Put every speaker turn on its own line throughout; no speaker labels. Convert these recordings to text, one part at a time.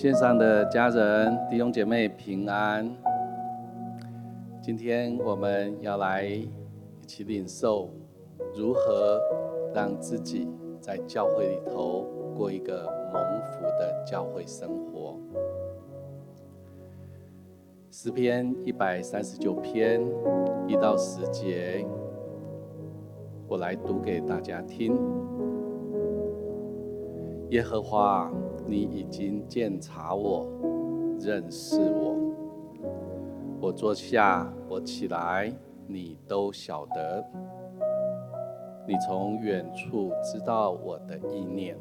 线上的家人、弟兄姐妹平安。今天我们要来一起领受如何让自己在教会里头过一个蒙福的教会生活。诗篇一百三十九篇一到十节，我来读给大家听。耶和华，你已经鉴察我，认识我。我坐下，我起来，你都晓得。你从远处知道我的意念。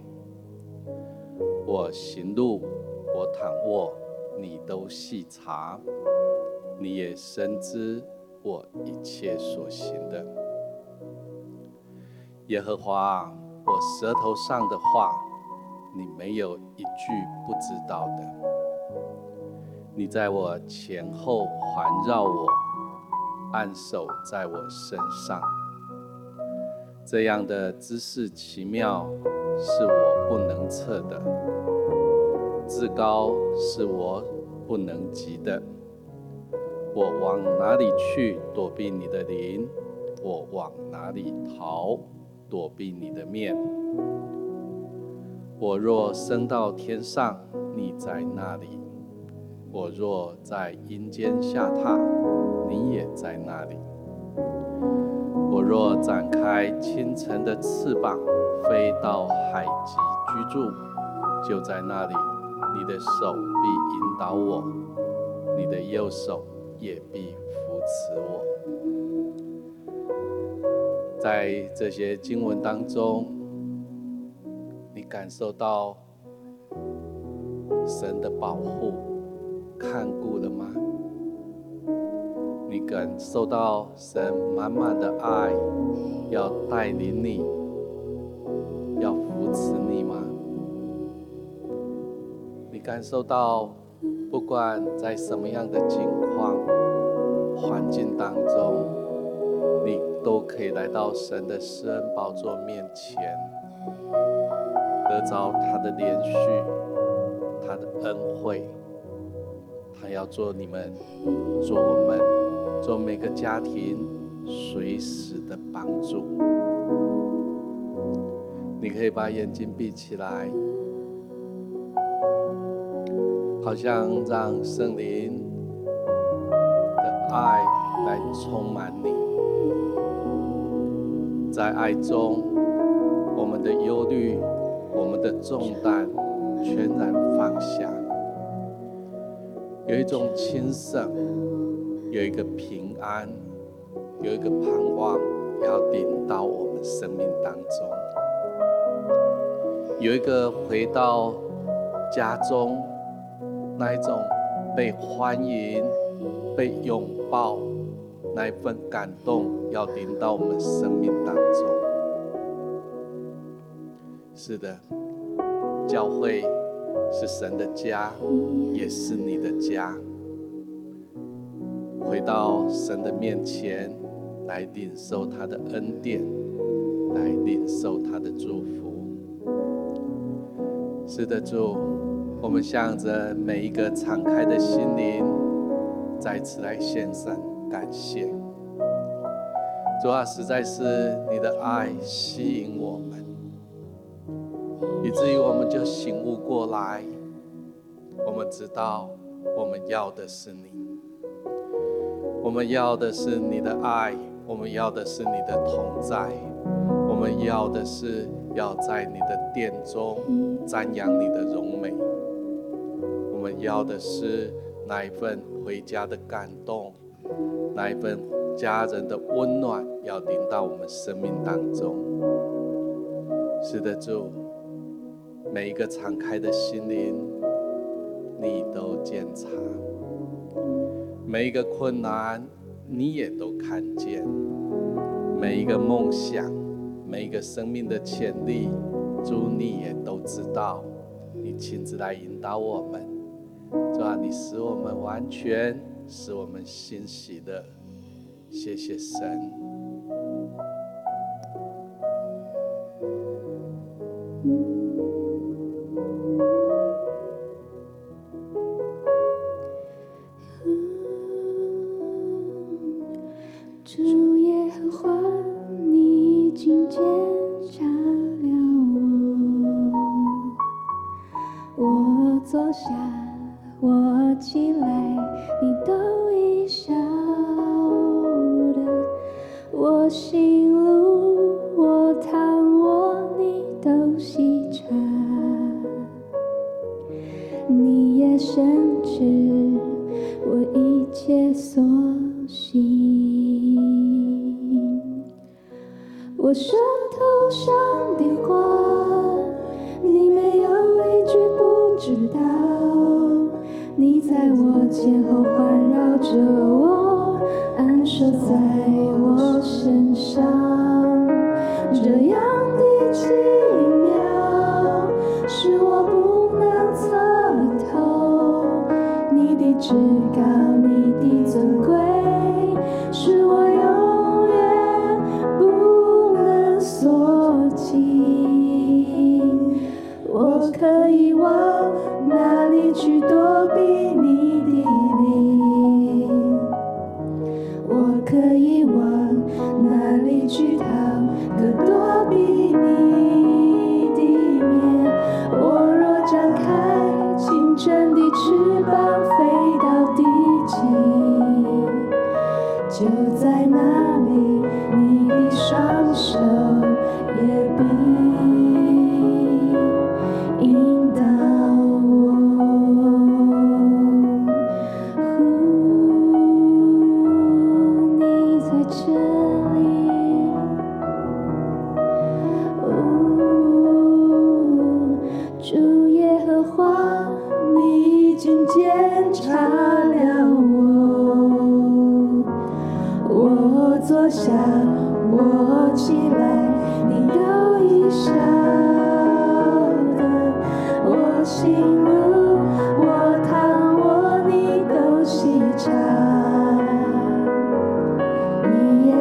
我行路，我躺卧，你都细察。你也深知我一切所行的。耶和华，我舌头上的话。你没有一句不知道的。你在我前后环绕我，按手在我身上。这样的知识奇妙，是我不能测的；至高是我不能及的。我往哪里去躲避你的灵？我往哪里逃躲避你的面？我若升到天上，你在那里；我若在阴间下榻，你也在那里。我若展开清晨的翅膀，飞到海极居住，就在那里，你的手必引导我，你的右手也必扶持我。在这些经文当中。感受到神的保护、看顾了吗？你感受到神满满的爱，要带领你，要扶持你吗？你感受到，不管在什么样的境况、环境当中，你都可以来到神的施恩宝座面前。得着他的连续，他的恩惠，他要做你们，做我们，做每个家庭随时的帮助。你可以把眼睛闭起来，好像让圣灵的爱来充满你，在爱中，我们的忧虑。的重担全然放下，有一种轻省，有一个平安，有一个盼望要临到我们生命当中，有一个回到家中那一种被欢迎、被拥抱那一份感动要临到我们生命当中。是的，教会是神的家，也是你的家。回到神的面前，来领受他的恩典，来领受他的祝福。是的，主，我们向着每一个敞开的心灵，再次来献上感谢。主啊，实在是你的爱吸引我们。以至于我们就醒悟过来，我们知道我们要的是你，我们要的是你的爱，我们要的是你的同在，我们要的是要在你的殿中瞻仰你的荣美，我们要的是那一份回家的感动，那一份家人的温暖要临到我们生命当中。是的，主。每一个敞开的心灵，你都鉴察；每一个困难，你也都看见；每一个梦想，每一个生命的潜力，主你也都知道。你亲自来引导我们，主啊，你使我们完全，使我们欣喜的。谢谢神。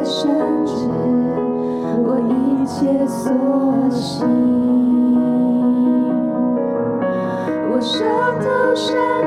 深知我一切所行，我舌头上。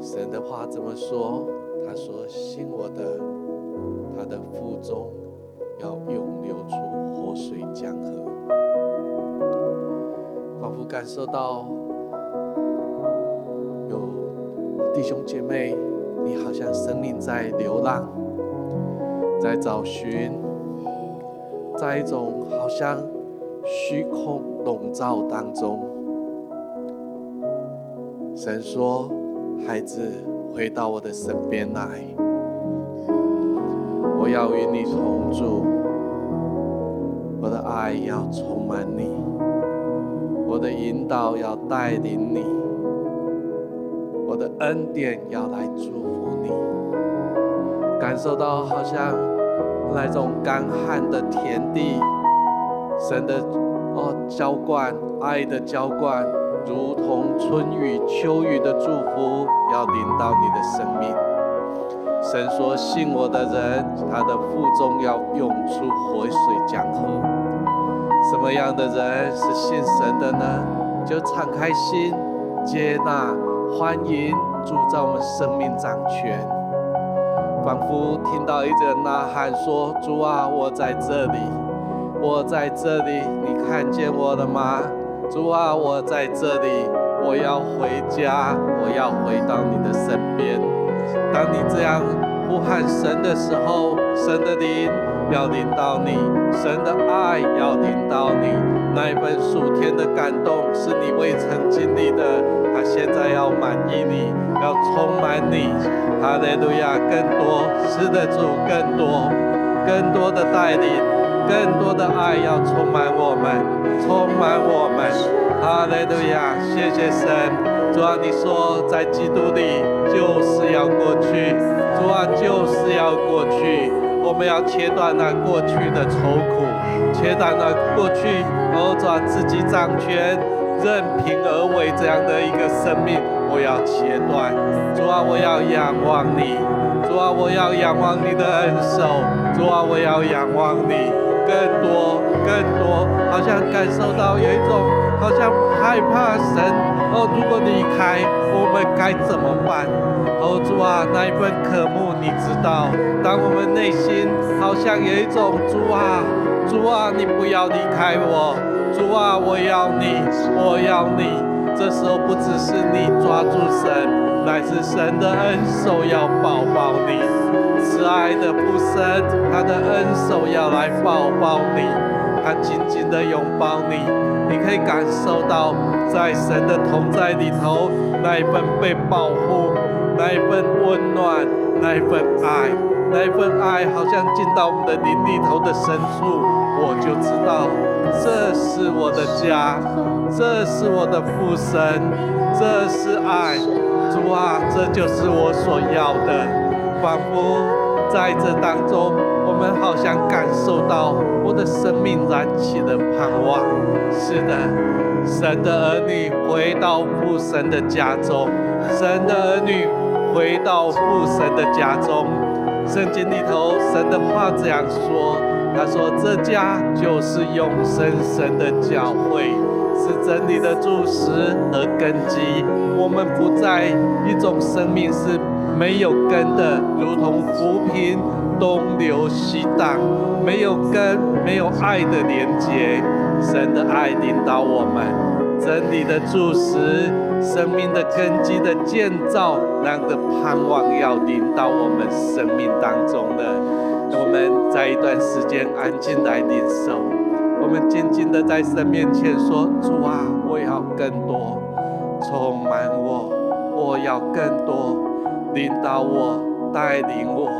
神的话怎么说？他说：“信我的，他的腹中要涌流出活水江河。”仿佛感受到有。弟兄姐妹，你好像生命在流浪，在找寻，在一种好像虚空笼罩当中。神说：“孩子，回到我的身边来，我要与你同住，我的爱要充满你，我的引导要带领你。”我的恩典要来祝福你，感受到好像那种干旱的田地，神的哦浇灌，爱的浇灌，如同春雨秋雨的祝福要临到你的生命。神说：“信我的人，他的腹中要涌出活水江河。”什么样的人是信神的呢？就敞开心，接纳。欢迎主在我们生命掌权，仿佛听到一阵呐喊说：“主啊，我在这里，我在这里，你看见我了吗？主啊，我在这里，我要回家，我要回到你的身边。”当你这样呼喊神的时候，神的灵要领到你，神的爱要领到你，那一份属天的感动是你未曾经历的。他现在要满意你，要充满你，哈利路亚！更多，是的主，更多，更多的带领，更多的爱要充满我们，充满我们，哈利路亚！谢谢神，主啊，你说在基督里就是要过去，主啊，就是要过去，我们要切断那过去的愁苦，切断那过去，哦，主啊，自己掌权。任凭而为这样的一个生命，我要切断。主啊，我要仰望你。主啊，我要仰望你的恩手。主啊，我要仰望你。更多，好像感受到有一种好像害怕神哦，如果离开，我们该怎么办？哦，主啊，那一份渴慕，你知道，当我们内心好像有一种主啊，主啊，你不要离开我，主啊，我要你，我要你。这时候不只是你抓住神，乃是神的恩手要抱抱你，慈爱的父神，他的恩手要来抱抱你，紧紧的拥抱你，你可以感受到在神的同在里头那一份被保护，那一份温暖，那一份爱，那一份爱好像进到我们的灵里头的深处，我就知道这是我的家。这是我的父神，这是爱，主啊，这就是我所要的。仿佛在这当中，我们好像感受到我的生命燃起了盼望。是的，神的儿女回到父神的家中，神的儿女回到父神的家中。圣经里头，神的话这样说，他说：“这家就是永生神的教会。”是真理的柱石和根基，我们不在一种生命是没有根的，如同浮萍东流西荡，没有根，没有爱的连接。神的爱领导我们，真理的注石，生命的根基的建造，那样的盼望要领导我们生命当中的。我们在一段时间安静来领受。我们静静的在神面前说：“主啊，我要更多，充满我，我要更多，领导我，带领我。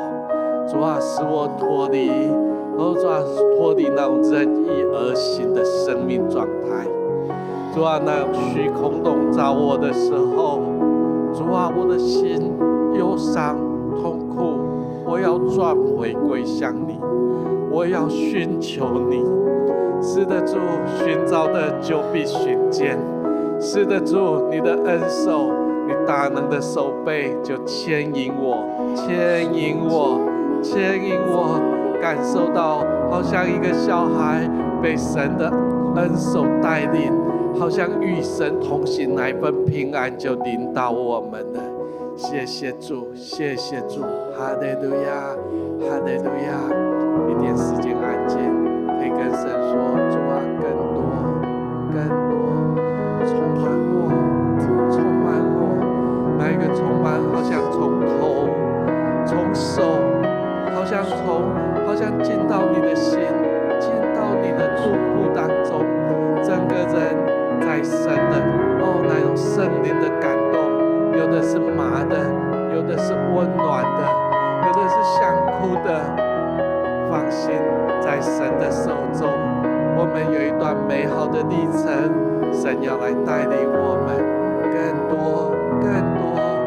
主啊，使我脱离，哦，主啊，脱离那种任意而行的生命状态。主啊，那虚空笼罩我的时候，主啊，我的心忧伤痛苦，我要转回归向你，我要寻求你。”是的，主，寻找的就必寻见。是的，主，你的恩手，你大能的手背就牵引我，牵引我，牵引我，感受到好像一个小孩被神的恩手带领，好像与神同行，那份平安就领导我们了。谢谢主，谢谢主，哈利路亚，哈利路亚。一点时间安静。可以跟神说，主啊，更多，更多，个充满，好像从头，从手，好像从，好像进到你的心，进到你的祝福当中，整个人在神的，哦，那种圣灵的感动，有的是麻的，有的是温暖的，有的是想哭的。放心，在神的手中，我们有一段美好的历程，神要来带领我们更多、更多。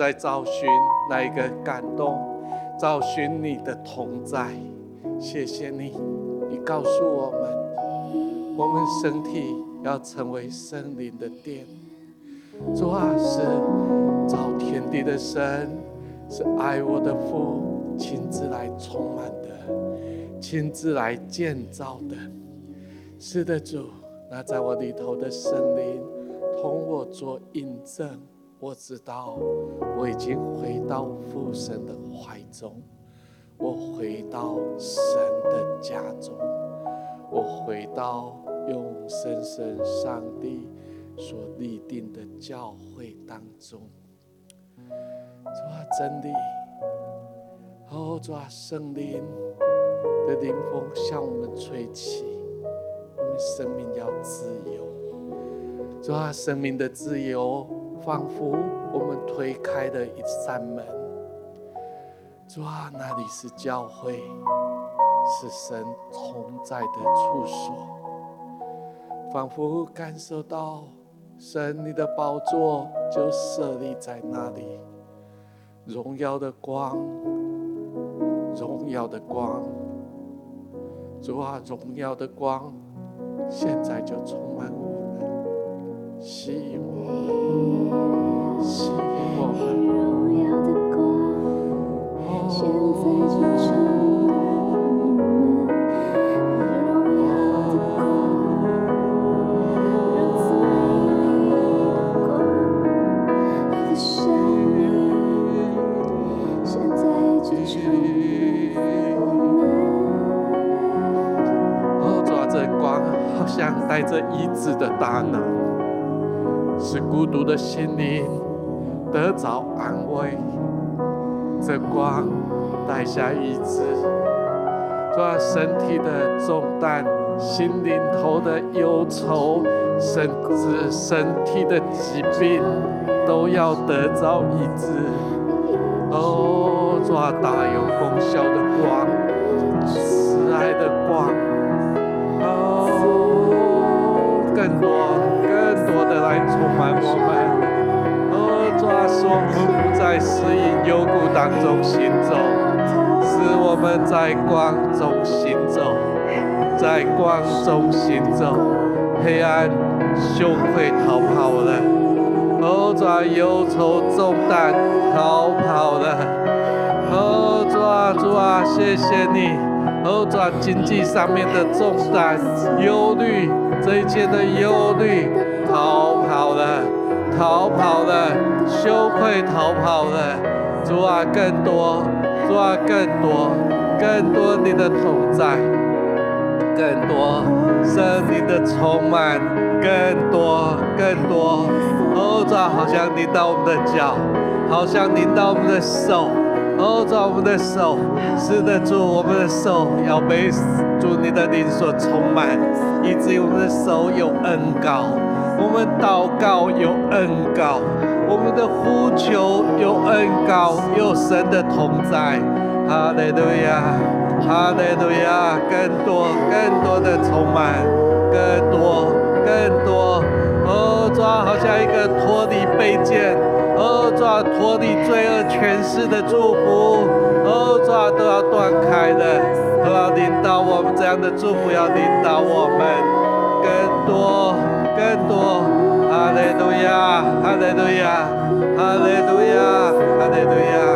在找寻那一个感动，找寻你的同在。谢谢你，你告诉我们，我们身体要成为圣灵的殿。主啊，是造天地的神，是爱我的父，亲自来充满的，亲自来建造的。是的，主，那在我里头的圣灵同我做印证，我知道我已经回到父神的怀中。我回到神的家中，我回到用生神上帝所立定的教会当中。主啊，真理，哦，主啊，圣灵的灵风向我们吹起，我们生命要自由。主啊，生命的自由，仿佛我们推开了一扇门。主啊，那里是教会，是神同在的处所，仿佛感受到神你的宝座就设立在那里，荣耀的光，荣耀的光，主啊，荣耀的光，现在就充满我们，吸引我，带着医治的大能，使孤独的心灵得着安慰。这光带下医治，抓身体的重担、心灵头的忧愁，甚至身体的疾病，都要得着医治。哦，抓大有功效的光，慈爱的光，当中行走，是我们在光中行走，在光中行走，黑暗羞愧逃跑了，哦，抓忧愁重担逃跑了，哦，抓主啊，谢谢你，哦，抓经济上面的重担忧虑，这一切的忧虑逃跑了。逃跑了，羞愧逃跑了，主啊，更多，主啊，更多，更多你的同在，更多生命的充满，更多，更多，哦，主啊，好像拧到我们的脚，好像拧到我们的手，哦，主啊，我们的手，是的，主，我们的手要被主你的灵所充满，以至于我们的手有恩膏。我们祷告有恩膏，我们的呼求有恩高，有神的同在。哈利路亚，哈利路亚，更多更多的充满，更多更多。哦，抓好像一个脱离卑贱，哦，抓脱离罪恶权势的祝福，哦，抓都要断开的，都要领导我们这样的祝福，要领导我们更多。更多，哈利路亚，哈利路亚，哈利路亚，哈利路亚，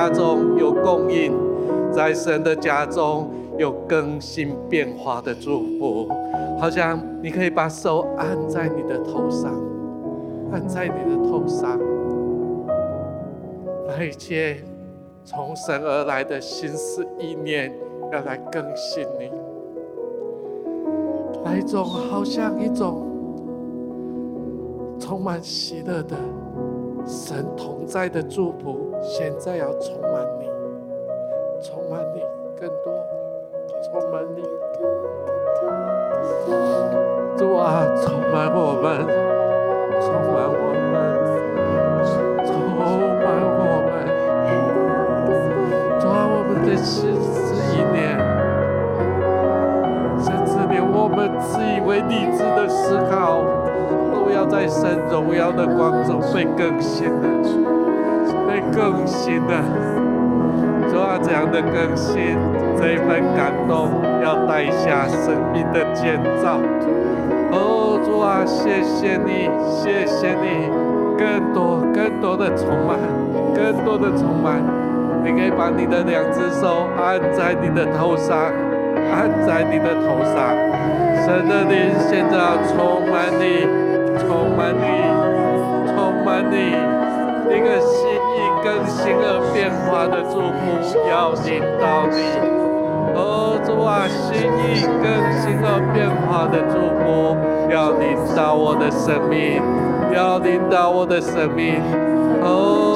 家中有供应，在神的家中有更新变化的祝福。好像你可以把手按在你的头上，按在你的头上，那一切从神而来的心思意念要来更新你，来一种好像一种充满喜乐的神同在的祝福，现在要充满你，充满你更多，充满你。主啊，充满我们，充满我们，充满我们。主啊，我们的心思意念，甚至连我们自以为理智的思考，都要在神荣耀的光中被更新的，被更新的。主啊，这样的更新，这一份感动。要带下生命的建造。哦，主啊，谢谢你，谢谢你，更多更多的充满，更多的充满。你可以把你的两只手按在你的头上，按在你的头上。神的灵现在要充满你，充满你，充满你，一个心意更新而变化的祝福要临到你。哦，主啊，心意更新而变化的祝福，要临到我的生命，要临到我的生命。哦，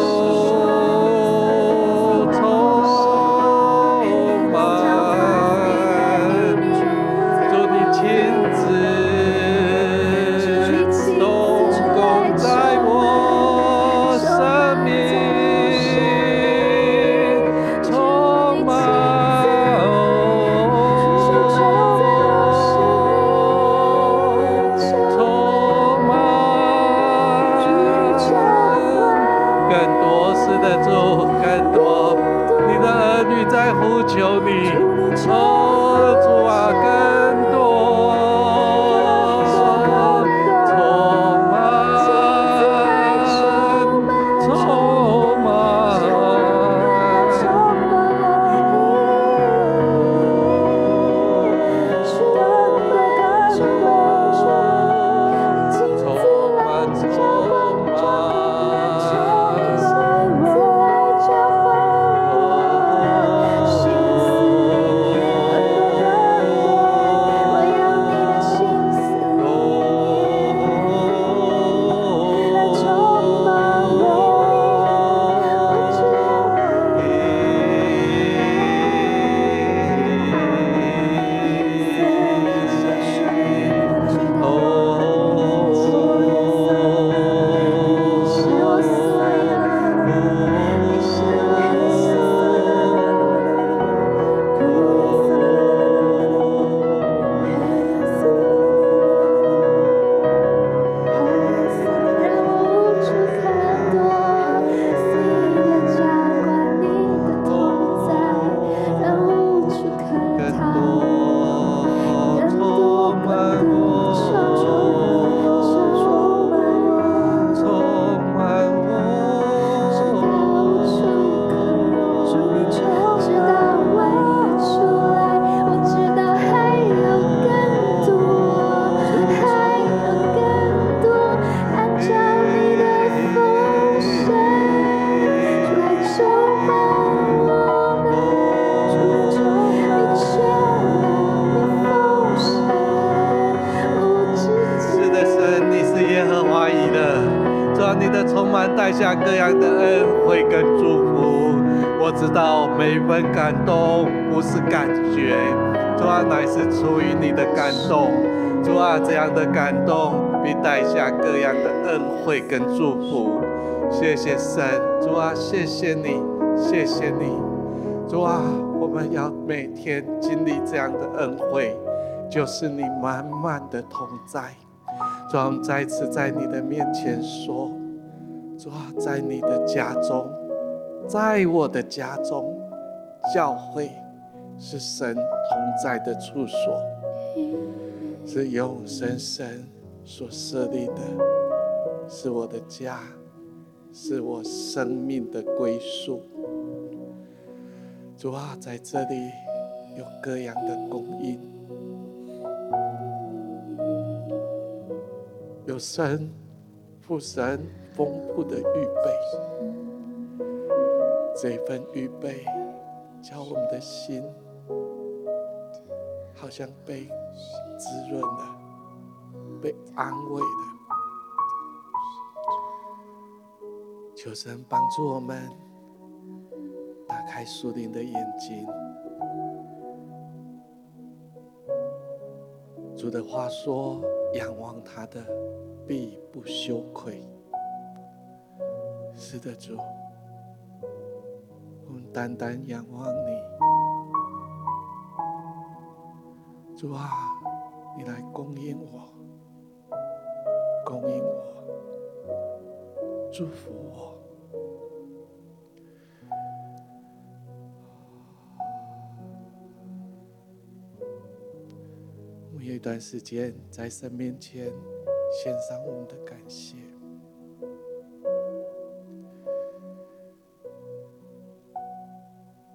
惠跟祝福。谢谢神，主啊，谢谢你，谢谢你，主啊，我们要每天经历这样的恩惠。就是你满满的同在，主啊，再次在你的面前说，主啊，在你的家中，在我的家中，教会是神同在的处所，是永生神所设立的，是我的家，是我生命的归宿。主啊，在这里有各样的供应，有神父神丰富的预备，这份预备叫我们的心好像被滋润了，被安慰了。求神帮助我们打开树林的眼睛。主的话说：“仰望他的，必不羞愧。”是的，主，我们单单仰望你。主啊，你来供应我，供应我，祝福我。一段时间在神面前献上我们的感谢，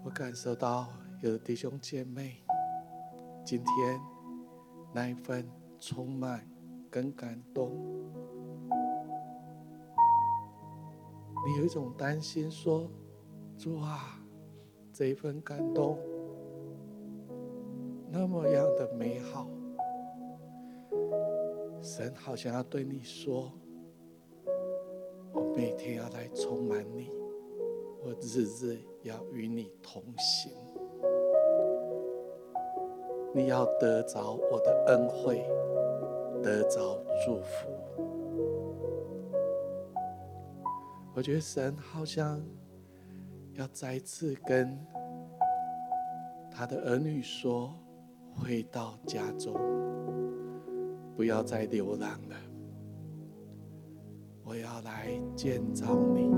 我感受到有弟兄姐妹今天那一份充满跟感动，你有一种担心说：主啊，这一份感动那么样的美好。神好像要对你说：“我每天要来充满你，我日日要与你同行。你要得着我的恩惠，得着祝福。”我觉得神好像要再次跟他的儿女说：“回到家中。”不要再流浪了，我要来建造你，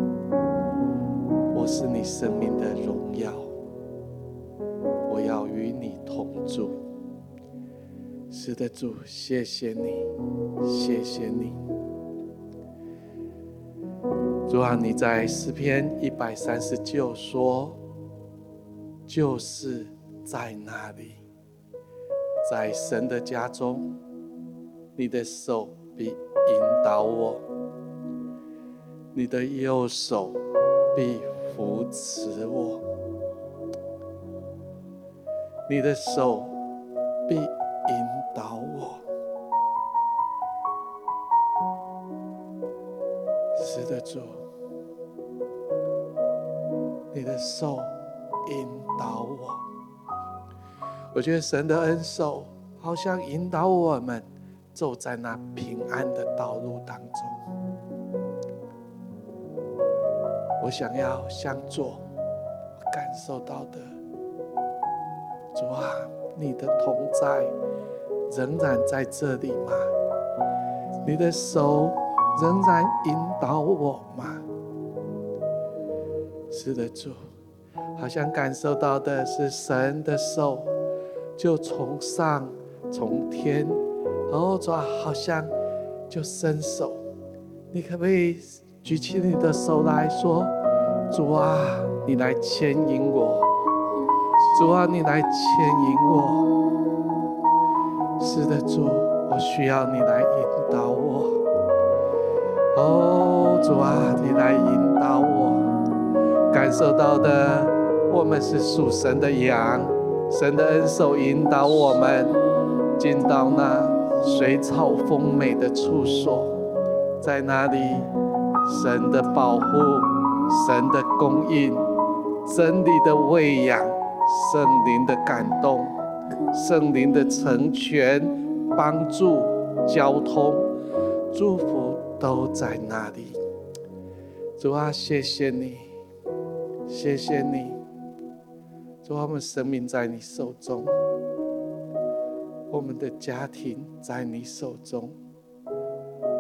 我是你生命的荣耀，我要与你同住。是的，主，谢谢你，谢谢你。主啊，你在诗篇一百三十九说，就是在那里，在神的家中。你的手必引导我，你的右手必扶持我，你的手必引导我。是的，主，你的手引导我。我觉得神的恩手好像引导我们。走在那平安的道路当中，我想要向左感受到的，主啊，你的同在仍然在这里吗？你的手仍然引导我吗？是的，主，好像感受到的是神的手，就从上从天。哦，主啊，好像就伸手，你可不可以举起你的手来说：“主啊，你来牵引我，主啊，你来牵引我。”是的，主，我需要你来引导我。哦，主啊，你来引导我，感受到的，我们是属神的羊，神的恩手引导我们进到那。水草丰美的处所，在那里，神的保护，神的供应，真理的喂养，圣灵的感动，圣灵的成全，帮助，交通，祝福都在那里。主啊，谢谢你，谢谢你，主啊，我们生命在你手中。我们的家庭在你手中，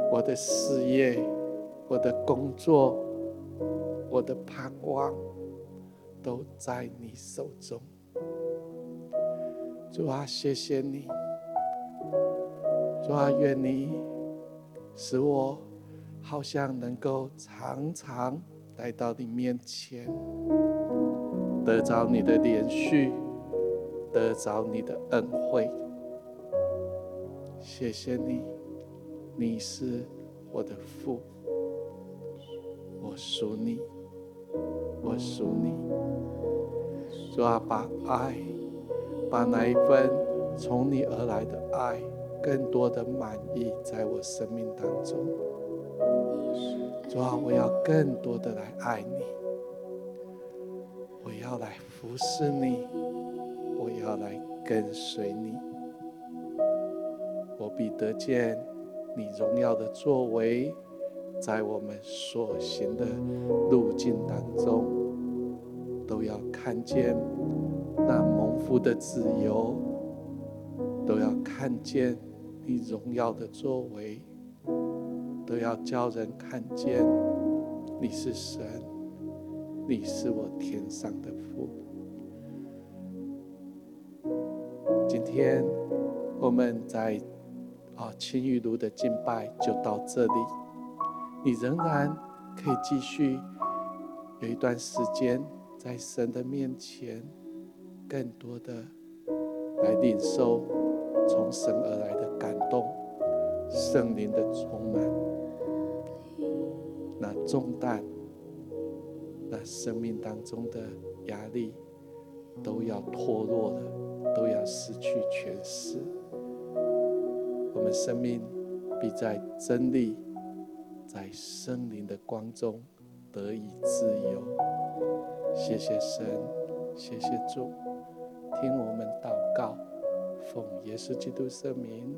我的事业、我的工作、我的盼望，都在你手中。主啊，谢谢你！主啊，愿你使我好像能够常常来到你面前，得着你的怜恤，得着你的恩惠。谢谢你，你是我的父，我属你，我属你。主啊，把爱，把那一份从你而来的爱，更多的满溢在我生命当中。主啊，我要更多的来爱你，我要来服侍你，我要来跟随你。我必得见你荣耀的作为，在我们所行的路径当中，都要看见那蒙福的自由，都要看见你荣耀的作为。都要叫人看见你是神，你是我天上的父。今天我们在啊青玉炉的敬拜就到这里，你仍然可以继续有一段时间在神的面前，更多的来领受从神而来的感动，圣灵的充满。那重担，那生命当中的压力，都要脱落了，都要失去权势。我们生命必在真理，在圣灵的光中得以自由。谢谢神，谢谢主，听我们祷告，奉耶稣基督圣名。